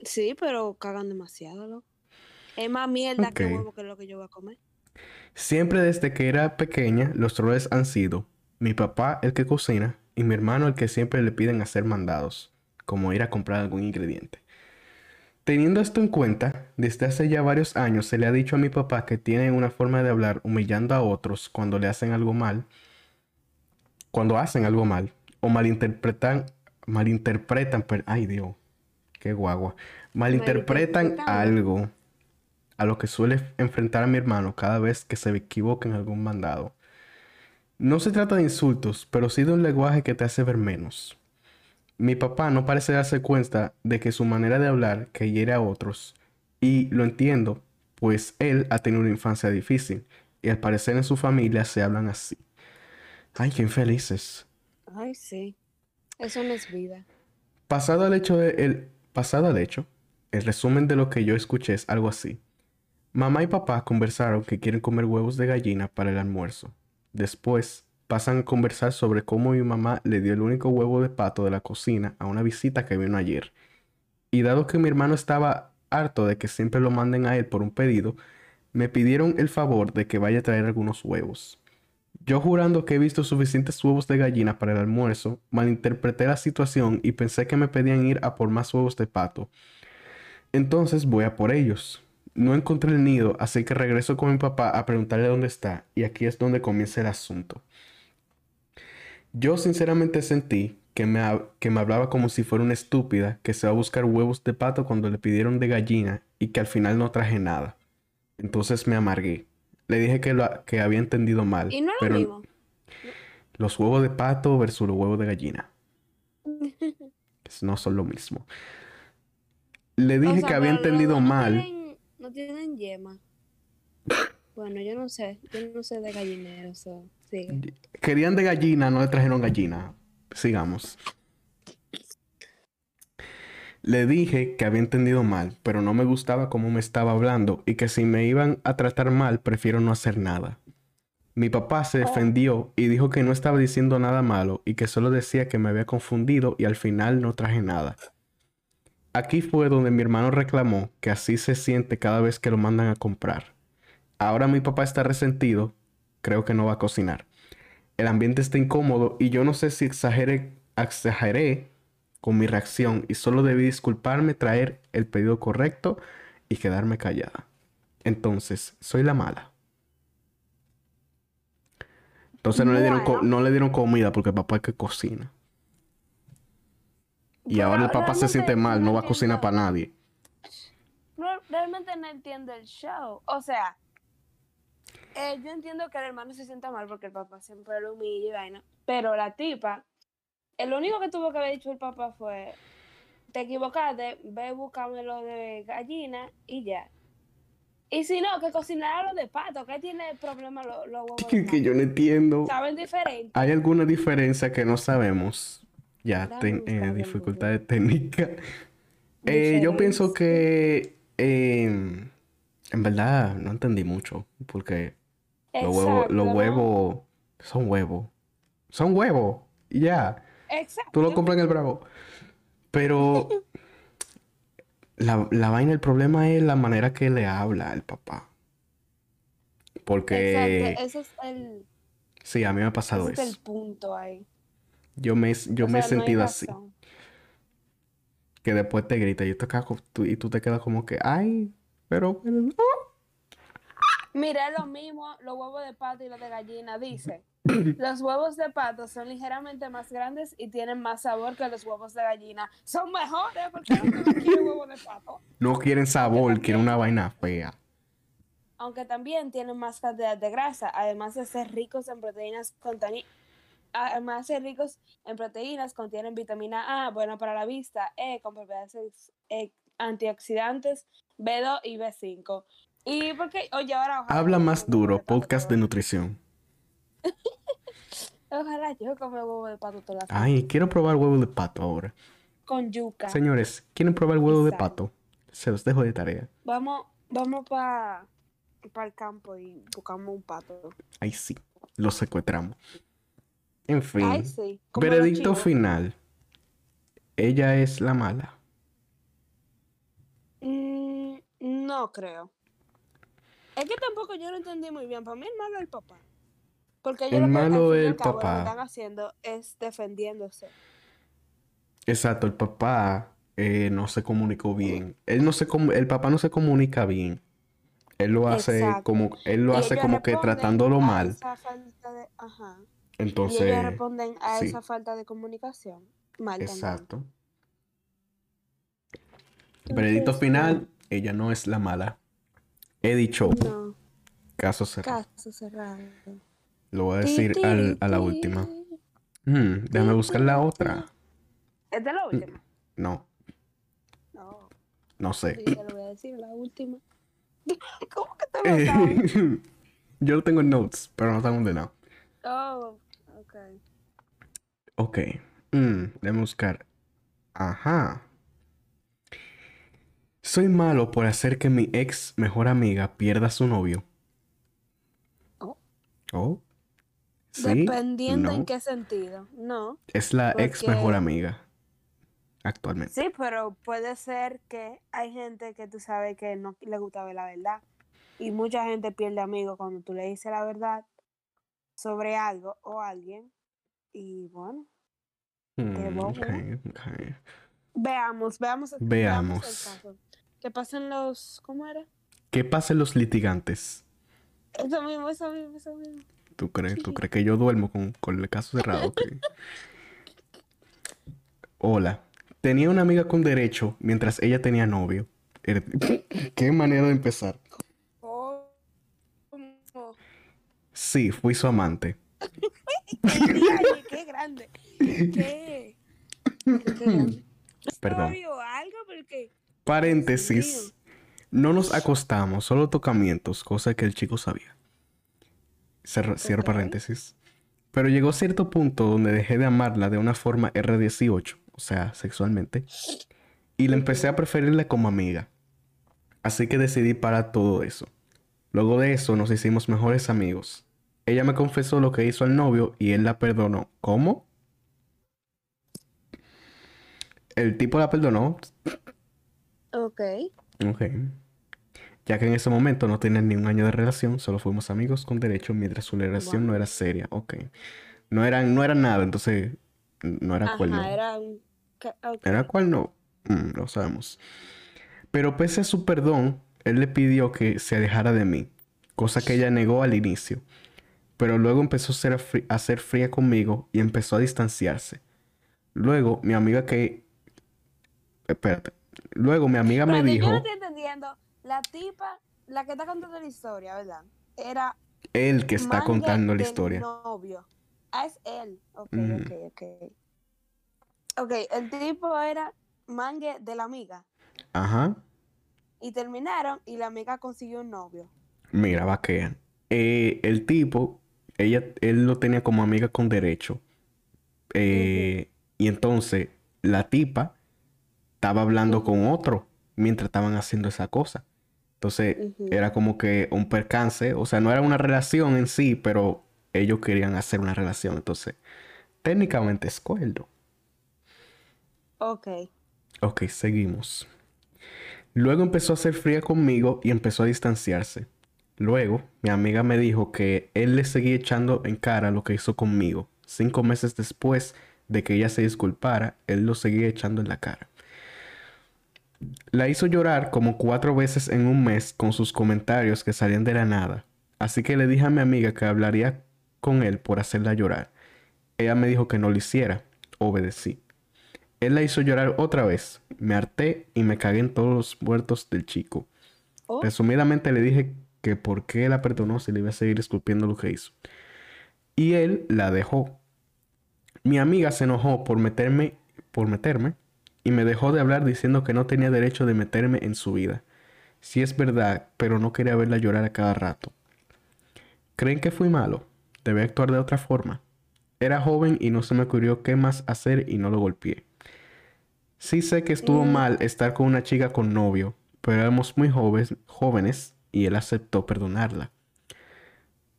Sí, pero cagan demasiado, loco. Es más mierda que Ok. huevo que lo que yo voy a comer. Siempre desde que era pequeña, los roles han sido mi papá el que cocina y mi hermano el que siempre le piden hacer mandados, como ir a comprar algún ingrediente. Teniendo esto en cuenta, desde hace ya varios años se le ha dicho a mi papá que tiene una forma de hablar humillando a otros cuando le hacen algo mal, cuando hacen algo mal, o malinterpretan, malinterpretan, per- ay Dios, qué guagua, malinterpretan algo a lo que suele enfrentar a mi hermano cada vez que se equivoca en algún mandado. No se trata de insultos, pero sí de un lenguaje que te hace ver menos. Mi papá no parece darse cuenta de que su manera de hablar que hiere a otros, y lo entiendo, pues él ha tenido una infancia difícil, y al parecer en su familia se hablan así. Ay, qué infelices. Ay, sí. Eso no es vida. Pasado al hecho de el pasado al hecho, el resumen de lo que yo escuché es algo así. Mamá y papá conversaron que quieren comer huevos de gallina para el almuerzo. Después pasan a conversar sobre cómo mi mamá le dio el único huevo de pato de la cocina a una visita que vino ayer. Y dado que mi hermano estaba harto de que siempre lo manden a él por un pedido, me pidieron el favor de que vaya a traer algunos huevos. Yo jurando que he visto suficientes huevos de gallina para el almuerzo, malinterpreté la situación y pensé que me pedían ir a por más huevos de pato. Entonces voy a por ellos. No encontré el nido, así que regreso con mi papá a preguntarle dónde está, y aquí es donde comienza el asunto. Yo sinceramente sentí que me, que me hablaba como si fuera una estúpida que se va a buscar huevos de pato cuando le pidieron de gallina y que al final no traje nada. Entonces me amargué. Le dije que, lo, que había entendido mal, Y no lo pero mismo. los huevos de pato versus los huevos de gallina *laughs* no son lo mismo. Le dije O sea, que había entendido no mal. tienen- no tienen yema. Bueno, yo no sé. Yo no sé de gallinero. So, Querían de gallina, no le trajeron gallina. Sigamos. Le dije que había entendido mal, pero no me gustaba cómo me estaba hablando y que si me iban a tratar mal, prefiero no hacer nada. Mi papá se defendió y dijo que no estaba diciendo nada malo y que solo decía que me había confundido y al final no traje nada. Aquí fue donde mi hermano reclamó que así se siente cada vez que lo mandan a comprar. Ahora mi papá está resentido, creo que no va a cocinar. El ambiente está incómodo y yo no sé si exageré, exageré con mi reacción y solo debí disculparme, traer el pedido correcto y quedarme callada. Entonces, soy la mala. Entonces no le dieron, no le dieron comida porque el papá es que cocina. Y Pero ahora el papá se siente mal, no va a cocinar para nadie. No, realmente no entiendo el show. O sea, eh, yo entiendo que el hermano se sienta mal porque el papá siempre lo humilla y vaina. Pero la tipa, el único que tuvo que haber dicho el papá fue: Te equivocaste, ve, búscame lo de gallina y ya. Y si no, que cocinara lo de pato. ¿Qué tiene problema los lo huevos? *laughs* Que, que yo no entiendo. Saben diferente. ¿Hay alguna diferencia que no sabemos? Ya, ten- eh, dificultades técnicas. *laughs* Eh, yo pienso que eh, en verdad no entendí mucho porque los huevos, los huevos son huevos. Son huevos. Y ya. Exacto. Tú lo compras en el Bravo. Pero la, la vaina, el problema es la manera que le habla el papá. Porque Exacto, ese es el, sí, a mí me ha pasado ese es eso. el punto ahí. Yo me, yo O me he no sentido así. Que después te grita y, te co- tú- y tú te quedas como que, ay, pero, pero no". Mira, lo mismo los huevos de pato y los de gallina. Dice, *clears throat* los huevos de pato son ligeramente más grandes y tienen más sabor que los huevos de gallina. Son mejores porque no te quiere huevos de pato. no quieren sabor, quieren una vaina fea. Aunque también tienen más cantidad de grasa, además de ser ricos en proteínas contani- Además de ricos en proteínas, contienen vitamina A, buena para la vista, E, con propiedades eh, antioxidantes, B2 y B5. Y porque, oye, ahora ojalá Habla más duro, podcast de nutrición. *laughs* Ojalá yo come huevo de pato toda la Ay, quiero probar huevo de pato ahora. con yuca. Señores, ¿quieren probar huevo de pato? Se los dejo de tarea. Vamos, vamos para el campo y buscamos un pato. Ahí sí, los secuestramos. En fin, Ay, sí. veredicto final. Ella es la mala. Mm, no creo. Es que tampoco yo lo entendí muy bien. Para mí el malo es el papá. Porque ellos El lo que, al malo es el cabo, Lo papá. que están haciendo es defendiéndose. Exacto, el papá eh, no se comunicó bien. Él no se el papá no se comunica bien. Él lo hace Exacto. como, él lo Y hace como que tratándolo mal. esa falta de- ajá. Y Entonces, ellos responden a sí. esa falta de comunicación. Mal exacto. Veredicto Entonces, final, ella no es la mala. He dicho, No, caso cerrado. caso cerrado. Lo voy a decir al- a la última. Hmm, déjame buscar la otra. ¿Es de la última? No, No, no sé. sí, te lo voy a decir, la última. *laughs* ¿Cómo que te lo sabes? *laughs* Yo lo tengo en notes, pero no tengo ordenado. Oh, ok. Ok. Mm, déjame buscar. Ajá. Soy malo por hacer que mi ex mejor amiga pierda a su novio. Oh. Oh. Sí. Dependiendo no. en qué sentido. No. Es la ex mejor amiga. actualmente. Sí, pero puede ser que hay gente que tú sabes que no le gusta ver la verdad. Y mucha gente pierde amigos cuando tú le dices la verdad sobre algo o alguien. Y bueno, Mm, bobo. ok, ok. Veamos, veamos. el Veamos. caso. Que pasen los. ¿Cómo era? ¿Qué pasa en los litigantes? Eso mismo, eso mismo, eso mismo. ¿Tú crees, ¿Tú crees que yo duermo con, con el caso cerrado? *laughs* Hola. Tenía una amiga con derecho mientras ella tenía novio. Er- *laughs* ¿Qué manera de empezar? Sí, fui su amante. *laughs* Qué grande. ¿Qué? Qué grande. Perdón. Obvio, algo porque. Paréntesis. No nos acostamos, solo tocamientos, cosa que el chico sabía. Cierro paréntesis. Pero llegó cierto punto donde dejé de amarla de una forma R18, o sea, sexualmente, y le empecé a preferirle como amiga. Así que decidí parar todo eso. Luego de eso nos hicimos mejores amigos. Ella me confesó lo que hizo al novio y él la perdonó. ¿Cómo? El tipo la perdonó, Ok. Ok. Ya que en ese momento no tenían ni un año de relación, solo fuimos amigos con derecho mientras su relación no era seria. Ok. No eran, no era nada, entonces no era cuerno. Ajá, era un. ¿Era cuerno? Mm, lo sabemos. Pero pese a su perdón, él le pidió que se alejara de mí, cosa que ella negó al inicio. Pero luego empezó a ser, a ser fría conmigo y empezó a distanciarse. Luego, mi amiga que... Espérate. Luego, mi amiga me Espérate, Yo no dijo... estoy entendiendo. La tipa, la que está contando la historia, ¿verdad? Era. Él que está contando la historia. novio. Ah, es él. Ok, Mm. ok, ok. Ok, el tipo era mangue de la amiga. Ajá. Y terminaron y la amiga consiguió un novio. Mira, vaquean. Eh, el tipo, ella, él lo tenía como amiga con derecho. Eh, Y entonces la tipa estaba hablando con otro mientras estaban haciendo esa cosa. Entonces era como que un percance. O sea, no era una relación en sí, pero ellos querían hacer una relación. Entonces, técnicamente es cuerdo. Ok. Ok, seguimos. Luego empezó a ser fría conmigo y empezó a distanciarse. Luego, mi amiga me dijo que él le seguía echando en cara lo que hizo conmigo. Cinco meses después de que ella se disculpara, él lo seguía echando en la cara. La hizo llorar como cuatro veces en un mes con sus comentarios que salían de la nada. Así que le dije a mi amiga que hablaría con él por hacerla llorar. Ella me dijo que no lo hiciera. Obedecí. Él la hizo llorar otra vez. Me harté y me cagué en todos los muertos del chico. Oh, Resumidamente le dije que por qué la perdonó si le iba a seguir esculpiendo lo que hizo. Y él la dejó. Mi amiga se enojó por meterme, por meterme, y me dejó de hablar diciendo que no tenía derecho de meterme en su vida. Sí es verdad, pero no quería verla llorar a cada rato. ¿Creen que fui malo? Debí actuar de otra forma. Era joven y no se me ocurrió qué más hacer y no lo golpeé. Sí sé que estuvo Mm. mal estar con una chica con novio, pero éramos muy jóvenes, jóvenes y él aceptó perdonarla.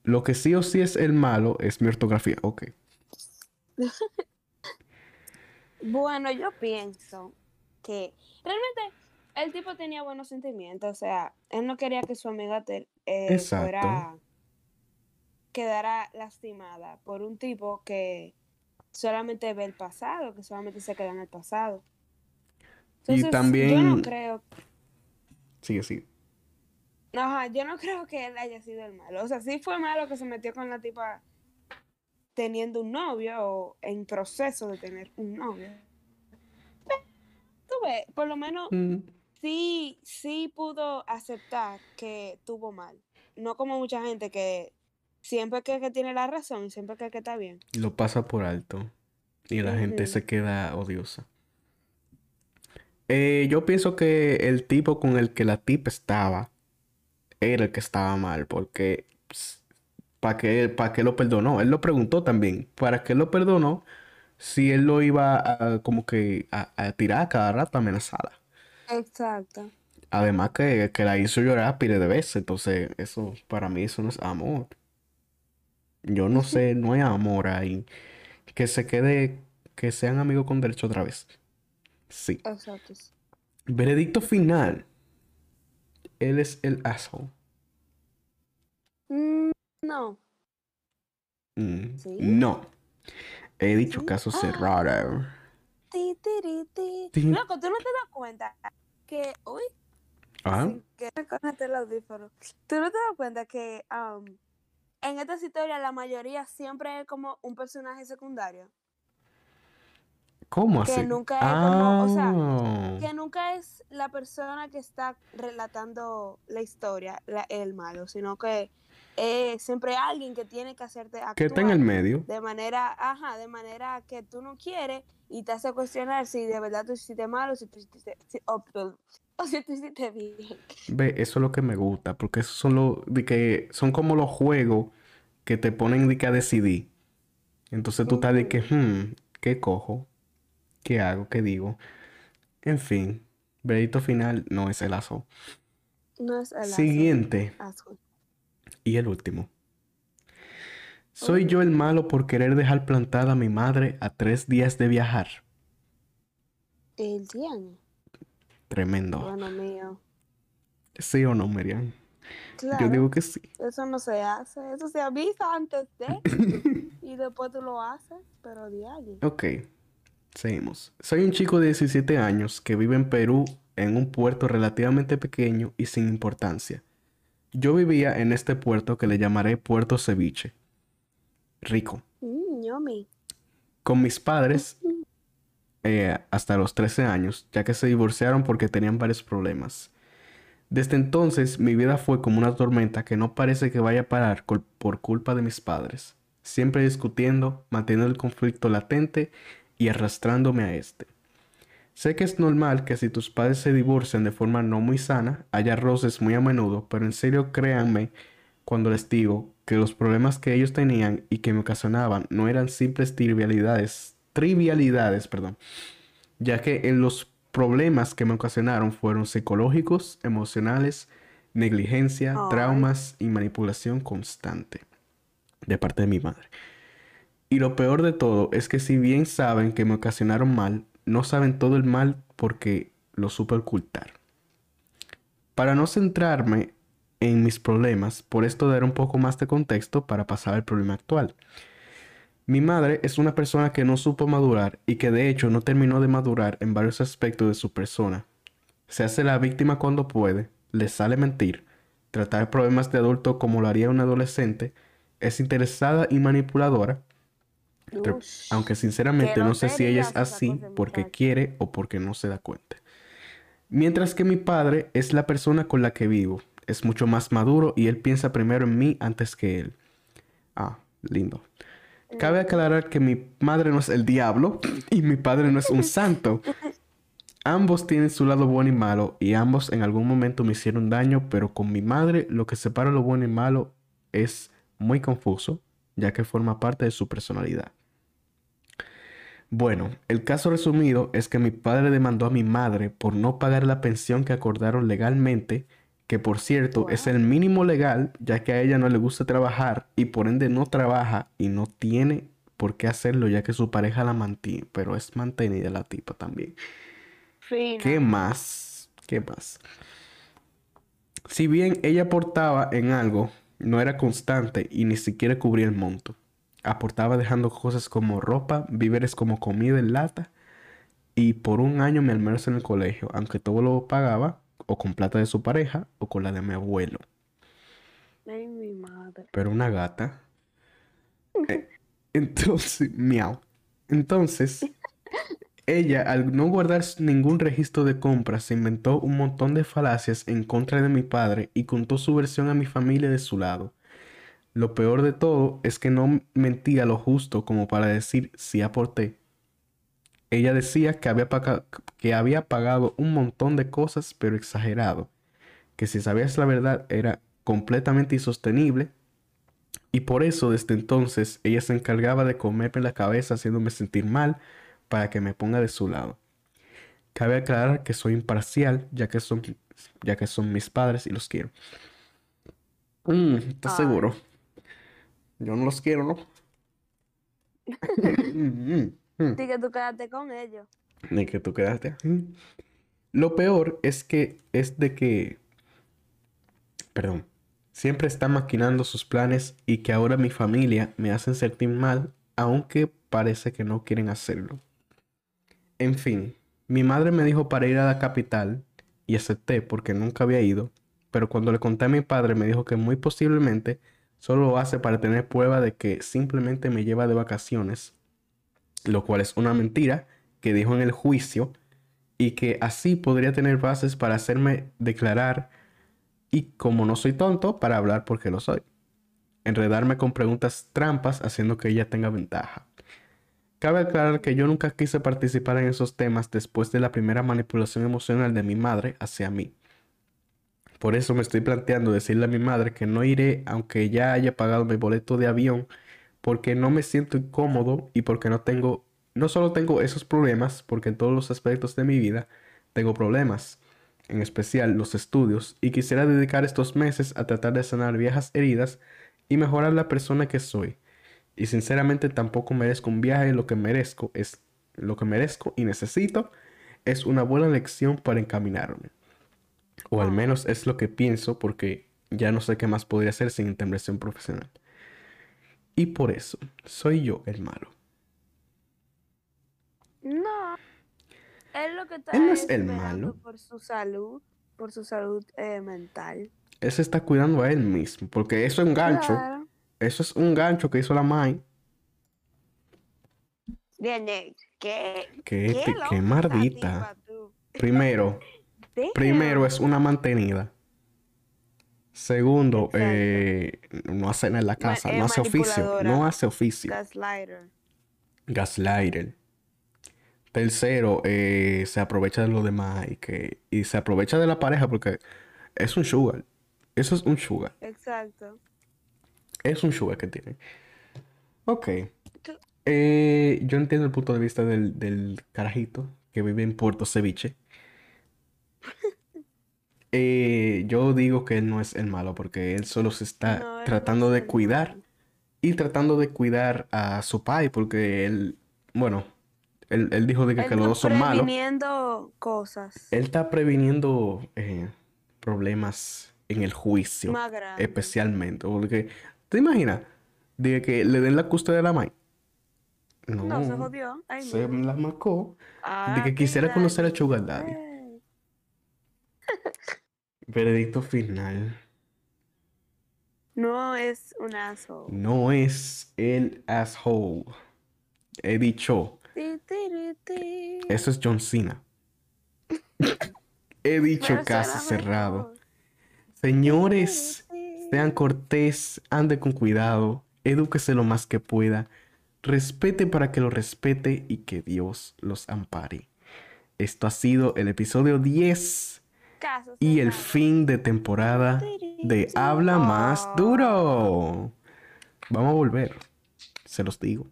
Lo que sí o sí es el malo es mi ortografía. Ok. *laughs* Bueno, yo pienso que realmente el tipo tenía buenos sentimientos. O sea, él no quería que su amiga te, eh, fuera quedara lastimada por un tipo que solamente ve el pasado, que solamente se queda en el pasado. Y Entonces, yo también- no creo, Sigue, sigue. ajá, yo no creo que él haya sido el malo. O sea, sí fue malo que se metió con la tipa teniendo un novio o en proceso de tener un novio. Pero, Tú ves, por lo menos Mm, sí, sí pudo aceptar que tuvo mal. No como mucha gente que siempre cree que tiene la razón y siempre cree que está bien. Lo pasa por alto. Y la gente se queda odiosa. Eh, yo pienso que el tipo con el que la tipa estaba era el que estaba mal, porque ¿para qué, pa' qué lo perdonó? Él lo preguntó también, ¿para qué lo perdonó si él lo iba a como que a, a tirar a cada rato amenazada? Exacto. Además que, que la hizo llorar pile de veces, entonces eso para mí eso no es amor. Yo no sé, no hay amor ahí. Que se quede, que sean amigos con derecho otra vez. Sí. Exacto. Veredicto final. Él es el asshole. Mm, no. Mm, ¿Sí? No. He dicho ¿Sí? caso Ah. cerrado. Ti, tiri, ti. Ti. Loco, tú no te das cuenta que. Uy, Ah, sin querer cógete el audífono. Tú no te das cuenta que am, en estas historias la mayoría siempre es como un personaje secundario. ¿Cómo que así? nunca es como, o sea, Ah. Que nunca es la persona que está relatando la historia, la- el malo, sino que es siempre alguien que tiene que hacerte actuar. Que está en el medio. de manera, ajá, de manera que tú no quieres y te hace cuestionar si de verdad tú hiciste mal o si tú hiciste, si- *laughs* o, si tú hiciste bien. Ve, eso es lo que me gusta, porque esos son los de que son como los juegos que te ponen de que a decidir. Entonces tú estás de que, hmm, ¿qué cojo? ¿Qué hago? ¿Qué digo? En fin, veredicto final no es el aso. No es el Siguiente asco. Y el último. Soy yo el malo por querer dejar plantada a mi madre a tres días de viajar. El diaño. Tremendo. Bueno, mío. ¿Sí o no, Miriam? Claro, Yo digo que sí. eso no se hace. Eso se avisa antes de *coughs* y después tú lo haces, pero diario. Ok, seguimos. Soy un chico de 17 años que vive en Perú en un puerto relativamente pequeño y sin importancia. Yo vivía en este puerto que le llamaré Puerto Ceviche. Rico. Mm, yummy. Con mis padres eh, hasta los 13 años, ya que se divorciaron porque tenían varios problemas. Desde entonces mi vida fue como una tormenta que no parece que vaya a parar por culpa de mis padres, siempre discutiendo, manteniendo el conflicto latente y arrastrándome a este. Sé que es normal que si tus padres se divorcian de forma no muy sana, haya roces muy a menudo, pero en serio créanme cuando les digo que los problemas que ellos tenían y que me ocasionaban no eran simples trivialidades, trivialidades, perdón, ya que en los problemas que me ocasionaron fueron psicológicos, emocionales, negligencia, traumas y manipulación constante de parte de mi madre. Y lo peor de todo es que si bien saben que me ocasionaron mal, no saben todo el mal porque lo supe ocultar. Para no centrarme en mis problemas, por esto daré un poco más de contexto para pasar al problema actual. Mi madre es una persona que no supo madurar y que de hecho no terminó de madurar en varios aspectos de su persona. Se hace la víctima cuando puede, le sale mentir, tratar problemas de adulto como lo haría un adolescente, es interesada y manipuladora, Ush. aunque sinceramente no sé si ella es así porque quiere o porque no se da cuenta. Mientras que mi padre es la persona con la que vivo, es mucho más maduro y él piensa primero en mí antes que él. Ah, lindo. Cabe aclarar que mi madre no es el diablo y mi padre no es un santo. Ambos tienen su lado bueno y malo y ambos en algún momento me hicieron daño, pero con mi madre lo que separa lo bueno y malo es muy confuso, ya que forma parte de su personalidad. Bueno, el caso resumido es que mi padre demandó a mi madre por no pagar la pensión que acordaron legalmente, que por cierto es el mínimo legal, ya que a ella no le gusta trabajar y por ende no trabaja y no tiene por qué hacerlo, ya que su pareja la mantiene, pero es mantenida la tipa también. ¿Qué más? ¿Qué más? Si bien ella aportaba en algo, no era constante y ni siquiera cubría el monto. Aportaba dejando cosas como ropa, víveres como comida en lata y por un año mi almuerzo en el colegio, aunque todo lo pagaba o con plata de su pareja o con la de mi abuelo. Ay, mi madre. Pero una gata. *laughs* Eh, entonces, miau. Entonces, ella, al no guardar ningún registro de compras, se inventó un montón de falacias en contra de mi padre y contó su versión a mi familia de su lado. Lo peor de todo es que no mentía lo justo como para decir si aporté. Ella decía que había, que había pagado un montón de cosas, pero exagerado. Que si sabías la verdad era completamente insostenible. Y por eso desde entonces ella se encargaba de comerme la cabeza haciéndome sentir mal para que me ponga de su lado. Cabe aclarar que soy imparcial ya que son, ya que son mis padres y los quiero. Mm, ¿estás seguro? Yo no los quiero, ¿no? *laughs* Mm, mm, mm. Así que tú quédate con ellos. De que tú quedaste. Lo peor es que es de que, perdón, siempre está maquinando sus planes y que ahora mi familia me hacen sentir mal, aunque parece que no quieren hacerlo. En fin, mi madre me dijo para ir a la capital y acepté porque nunca había ido, pero cuando le conté a mi padre me dijo que muy posiblemente solo lo hace para tener prueba de que simplemente me lleva de vacaciones, lo cual es una mentira que dijo en el juicio y que así podría tener bases para hacerme declarar y como no soy tonto, para hablar porque lo soy. Enredarme con preguntas trampas haciendo que ella tenga ventaja. Cabe aclarar que yo nunca quise participar en esos temas después de la primera manipulación emocional de mi madre hacia mí. Por eso me estoy planteando decirle a mi madre que no iré aunque ya haya pagado mi boleto de avión porque no me siento incómodo y porque no tengo, no solo tengo esos problemas, porque en todos los aspectos de mi vida tengo problemas, en especial los estudios, y quisiera dedicar estos meses a tratar de sanar viejas heridas y mejorar la persona que soy. Y sinceramente tampoco merezco un viaje, lo que merezco es lo que merezco y necesito es una buena lección para encaminarme. O al menos es lo que pienso porque ya no sé qué más podría hacer sin intervención profesional. Y por eso, soy yo el malo. No. Él lo que está Él no es el malo. por su salud, por su salud eh, mental. Él se está cuidando a él mismo, porque eso es un gancho. Claro. Eso es un gancho que hizo la Mai. Bien, qué, Qué, qué qué mardita. tipa, *laughs* Primero, es una mantenida. Segundo, eh, no hace nada en la casa, no hace oficio, no hace oficio. Gaslighter. Gaslighter. Tercero, eh, se aprovecha de los demás y que y se aprovecha de la pareja porque es un sugar. Eso es un sugar. Exacto. Es un sugar que tiene. Ok. Eh, yo entiendo el punto de vista del, del carajito que vive en Puerto Ceviche. Eh, yo digo que él no es el malo porque él solo se está No, él no tratando es de cuidar malo. y tratando de cuidar a su pai porque él, bueno, él, él dijo de que, Él que los está dos son malos. previniendo cosas Él está previniendo eh, problemas en el juicio, más especialmente. Porque, ¿te imaginas? De que le den la custodia a la Mai. No, No, se jodió. Se la marcó de Ah, que quisiera conocer a. Sugar Daddy. Veredicto final. No es un asshole. No es el asshole. He dicho, Ti, tiri, ti. eso es John Cena. He dicho Pero suena cerrado. Señores, sean cortés, ande con cuidado, edúquese lo más que pueda, respete para que lo respete y que Dios los ampare. Esto ha sido el episodio 10 Caso y el fin de temporada de Habla Más Duro. Vamos a volver, se los digo.